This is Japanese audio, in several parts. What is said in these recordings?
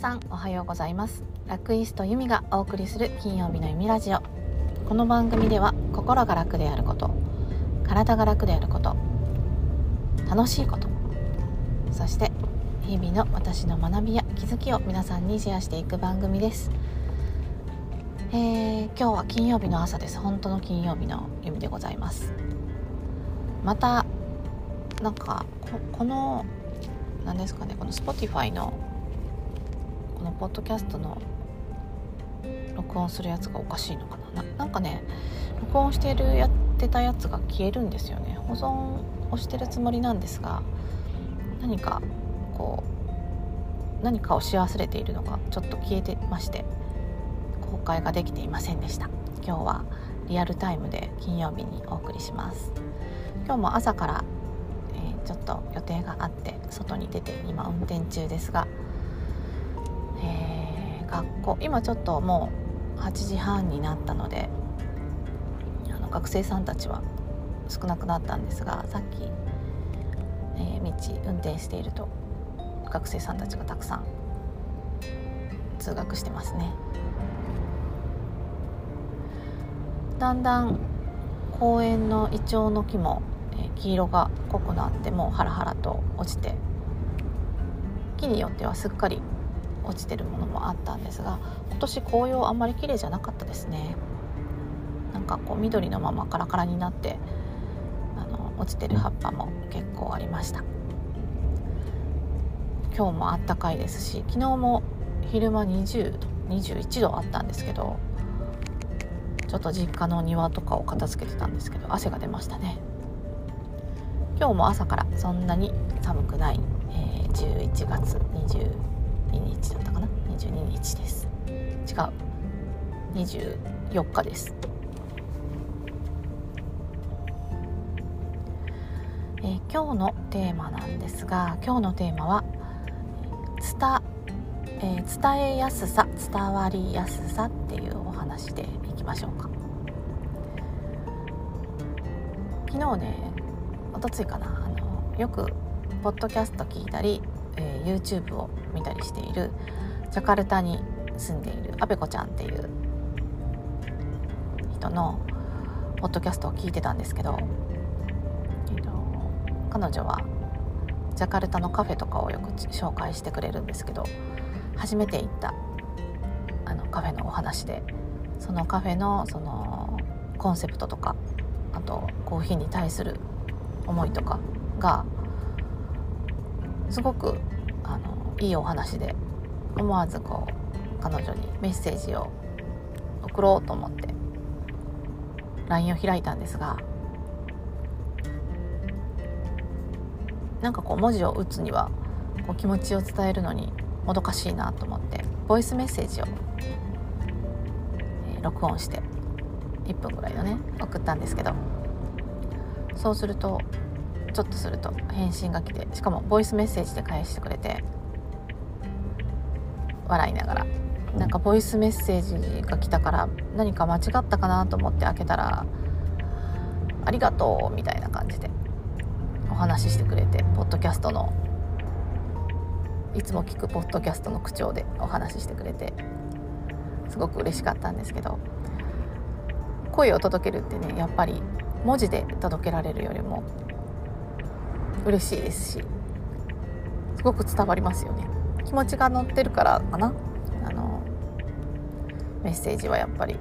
さんおはようございます。ラクイストユミがお送りする金曜日の弓ラジオ。この番組では心が楽であること体が楽であること楽しいことそして日々の私の学びや気づきを皆さんにシェアしていく番組です。えー、今日は金曜日の朝です。本当の金曜日の弓でございます。またなんかこの何ですかねこの Spotify のこのポッドキャストの録音するやつがおかしいのかな？なんかね録音してるやってたやつが消えるんですよね。保存をしてるつもりなんですが何かこう何かをし忘れているのがちょっと消えてまして公開ができていませんでした。今日はリアルタイムで金曜日にお送りします。今日も朝から、えー、ちょっと予定があって外に出て今運転中ですが、学校今ちょっともう8時半になったのであの学生さんたちは少なくなったんですがさっき、えー、道運転していると学生さんたちがたくさん通学してますね。だんだん公園のイチョウの木も、えー、黄色が濃くなってもうハラハラと落ちて木によってはすっかり落ちてるものもあったんですが今年紅葉あんまり綺麗じゃなかったですね。なんかこう緑のままカラカラになってあの落ちてる葉っぱも結構ありました。今日もあったかいですし昨日も昼間20度21度あったんですけどちょっと実家の庭とかを片付けてたんですけど汗が出ましたね。今日も朝からそんなに寒くない、えー、11月20 22日だったかな？22日です。違う。24日です。えー、今日のテーマなんですが今日のテーマは伝,、えー、伝えやすさ伝わりやすさっていうお話でいきましょうか。昨日ねおとついかな？あのよくポッドキャスト聞いたりえー、YouTube を見たりしているジャカルタに住んでいるあべこちゃんっていう人のポッドキャストを聞いてたんですけど、えーと、彼女はジャカルタのカフェとかをよく紹介してくれるんですけど初めて行ったあのカフェのお話でそのカフェのそのコンセプトとかあとコーヒーに対する思いとかがすごくあのいいお話で思わずこう彼女にメッセージを送ろうと思って LINE を開いたんですがなんかこう文字を打つにはこう気持ちを伝えるのにもどかしいなと思ってボイスメッセージを、えー、録音して1分ぐらいのね送ったんですけどそうするとちょっとすると返信が来てしかもボイスメッセージで返してくれて笑いながら。なんかボイスメッセージが来たから何か間違ったかなと思って開けたら「ありがとう」みたいな感じでお話ししてくれてポッドキャストのいつも聞くポッドキャストの口調でお話ししてくれてすごく嬉しかったんですけど声を届けるってねやっぱり文字で届けられるよりも嬉しいですしすごく伝わりますよね。気持ちが乗ってるからかな。あのメッセージはやっぱり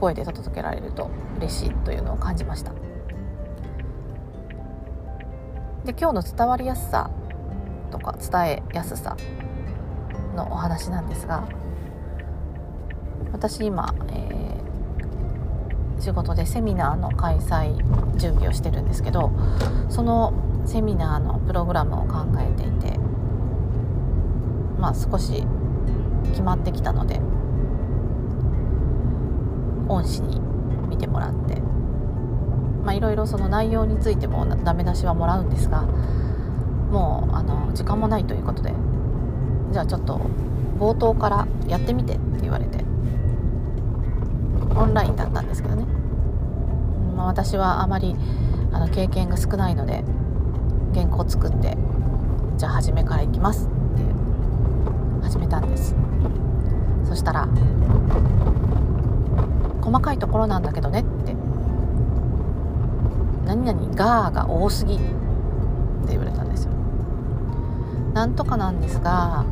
声で届けられると嬉しいというのを感じました。で今日の伝わりやすさとか伝えやすさのお話なんですが私今、えー、仕事でセミナーの開催準備をしてるんですけどそのセミナーのプログラムを考えていてまあ少し決まってきたので恩師に見てもらってまあいろいろその内容についてもダメ出しはもらうんですがもうあの時間もないということでじゃあちょっと冒頭からやってみてって言われてオンラインだったんですけどね、まあ、私はあまりあの経験が少ないので原稿作ってじゃあ初めからいきますって始めたんです。そしたら「細かいところなんだけどね」って「何々が」が多すぎって言われたんですよ。なんとかなんですが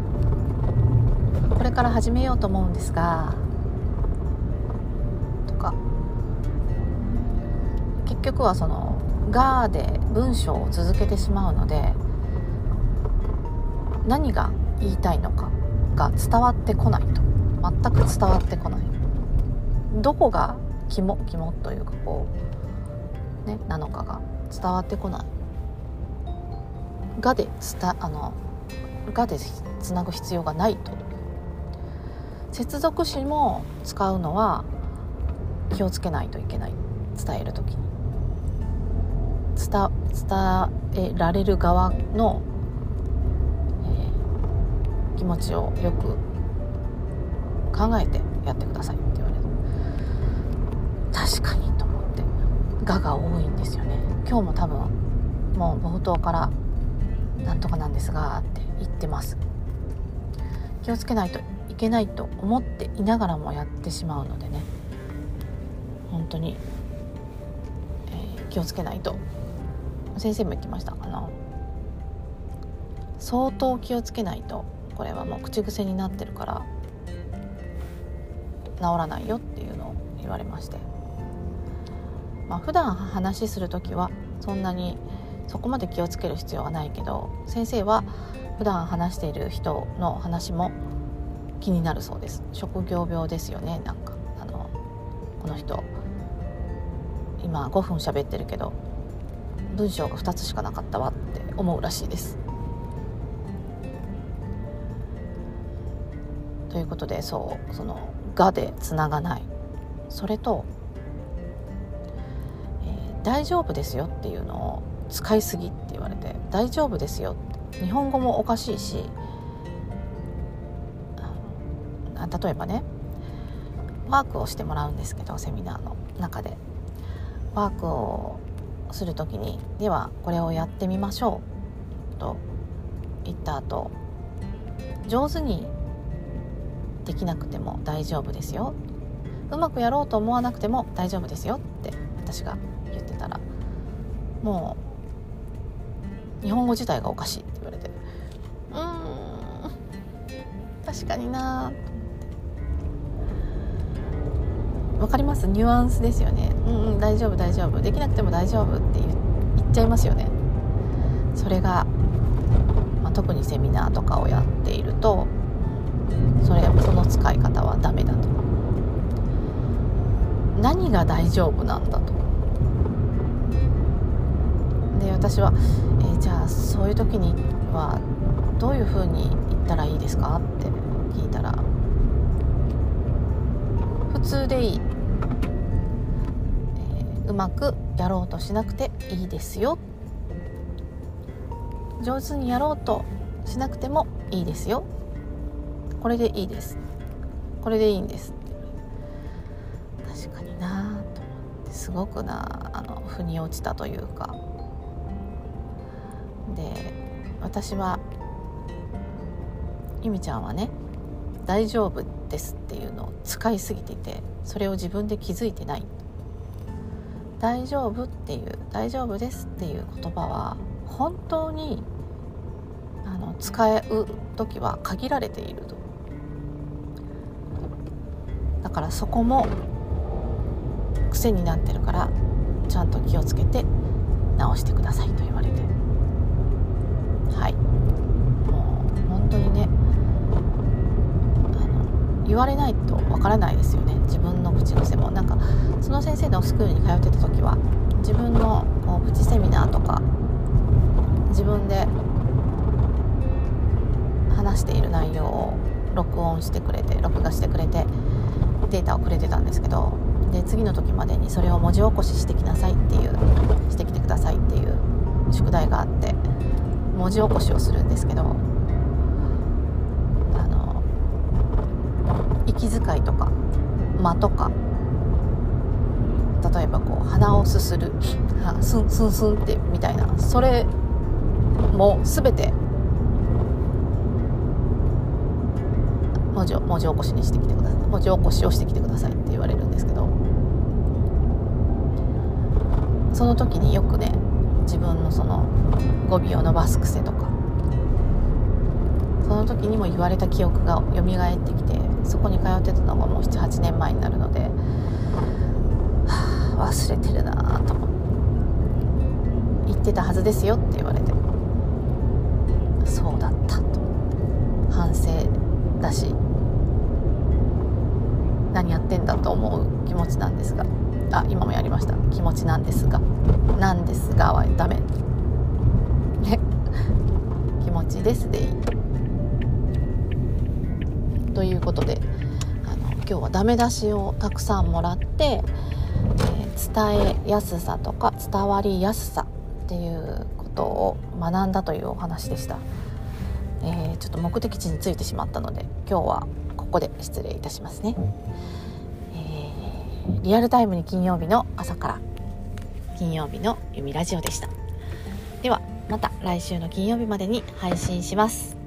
これから始めようと思うんですがとか結局はその「が」で文章を続けてしまうので何が言いたいのかが伝わってこないと。全く伝わってこない。どこが肝肝というかこうねなのかが伝わってこない。がで伝あのがでつなぐ必要がないと。接続詞も使うのは気をつけないといけない。伝える時に。伝えられる側の、えー、気持ちをよく考えてやってくださいって言われる確かにと思って「が」が多いんですよね。今日も多分もう冒頭から「なんとかなんですが」って言ってます。気をつけないといけないと思っていながらもやってしまうのでね。本当に、えー、気をつけないと先生も言ってましたかな。相当気をつけないとこれはもう口癖になってるから治らないよっていうのを言われまして。まあ普段話する時はそんなにそこまで気をつける必要はないけど先生は普段話している人の話も気になるそうです。職業病ですよね。なんかあのこの人今5分喋ってるけど文章が2つしかなかったわって思うらしいです。ということでそうその「が」でつながないそれと、えー、大丈夫ですよ」っていうのを使いすぎって言われて「大丈夫ですよ」って日本語もおかしいし例えばねワークをしてもらうんですけどセミナーの中でワークをする時にではこれをやってみましょうと言った後上手にできなくても大丈夫ですよ。うまくやろうと思わなくても大丈夫ですよって私が言ってたらもう日本語自体がおかしいって言われてうーん確かにな分かります？ニュアンスですよね。うんうん大丈夫大丈夫。できなくても大丈夫って言っちゃいますよね。それが、まあ、特にセミナーとかをやっているとそれその使い方はダメだと。何が大丈夫なんだと。で私は、えー、じゃあそういう時にはどういうふうに言ったらいいですか？って聞いたら普通でいい、うまくやろうとしなくていいですよ。上手にやろうとしなくてもいいですよ。これでいいです。これでいいんです。確かになと思ってすごくなあの腑に落ちたというか。で私はゆみちゃんはね大丈夫ですっていうのを使いすぎててそれを自分で気づいてない。大丈夫っていう大丈夫ですっていう言葉は本当にあの使う時は限られていると。だからそこも癖になってるからちゃんと気をつけて直してくださいと言われて。はい。もう本当にねあの言われないとわからないですよね。自分の口癖もなんかその先生のスクールに通ってた時は自分のこうプチセミナーとか自分で話している内容を録音してくれて録画してくれてデータをくれてたんですけどで次の時までにそれを文字起こししてきなさいっていうしてきてくださいっていう宿題があって文字起こしをするんですけど息遣いとか間とか例えばこう鼻をすするスンスンスンってみたいなそれも全て文字文字起こしにしてきてください。文字起こしをしてきてくださいって言われるんですけどその時によくね自分のその語尾を伸ばす癖とかその時にも言われた記憶が蘇ってきてそこに通ってたのがもう78年前になるので、はあ、忘れてるなと言ってたはずですよって言われて。そうだったと。反省だし。何やってんだと思う気持ちなんですが。あ今もやりました。気持ちなんですが。なんですがはダメ。ね。気持ちですでいい。ということであの今日はダメ出しをたくさんもらって、えー、伝えやすさとか伝わりやすさっていうことを学んだというお話でした、えー、ちょっと目的地についてしまったので今日はここで失礼いたしますね、えー、リアルタイムに金曜日の朝から金曜日の弓ラジオでした。ではまた来週の金曜日までに配信します